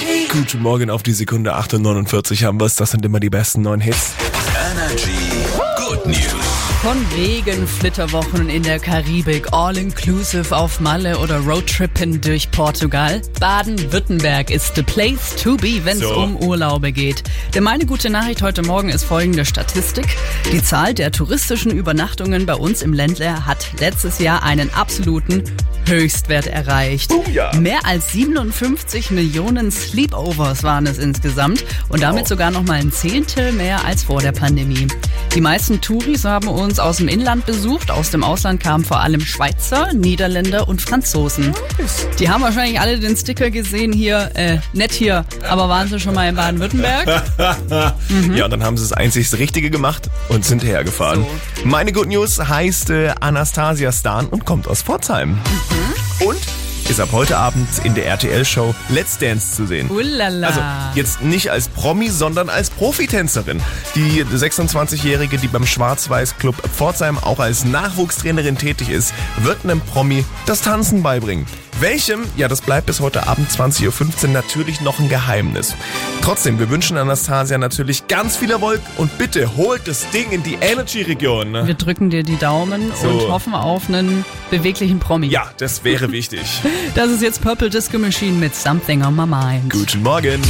Energy. Guten Morgen auf die Sekunde 8.49 haben wir's. Das sind immer die besten neuen Hits. Energy. Good News. Von wegen Flitterwochen in der Karibik, All-Inclusive auf Malle oder Roadtrippen durch Portugal. Baden-Württemberg ist the place to be, wenn es So. um Urlaube geht. Denn meine gute Nachricht heute Morgen ist folgende Statistik. Die Zahl der touristischen Übernachtungen bei uns im Ländler hat letztes Jahr einen absoluten Höchstwert erreicht. ja. Mehr als 57 Millionen Sleepovers waren es insgesamt und damit Wow. sogar noch mal ein Zehntel mehr als vor der Pandemie. Die meisten Touris haben uns aus dem Inland besucht. Aus dem Ausland kamen vor allem Schweizer, Niederländer und Franzosen. Die haben wahrscheinlich alle den Sticker gesehen hier, äh, nett hier, aber waren sie schon mal in Baden-Württemberg? Ja, und dann haben sie das einzig Richtige gemacht und sind hergefahren. Meine Good News heißt äh, Anastasia Stan und kommt aus Pforzheim. Und ist ab heute Abend in der RTL-Show Let's Dance zu sehen. Ulala. Also jetzt nicht als Promi, sondern als Profitänzerin. Die 26-Jährige, die beim Schwarz-Weiß-Club Pforzheim auch als Nachwuchstrainerin tätig ist, wird einem Promi das Tanzen beibringen. Welchem? Ja, das bleibt bis heute Abend 20.15 Uhr natürlich noch ein Geheimnis. Trotzdem, wir wünschen Anastasia natürlich ganz viel Erfolg und bitte holt das Ding in die Energy-Region. ne? wir drücken dir die Daumen So. und hoffen auf einen beweglichen Promi. Ja, das wäre wichtig. Das ist jetzt Purple Disco Machine mit Something on My Mind. Guten Morgen.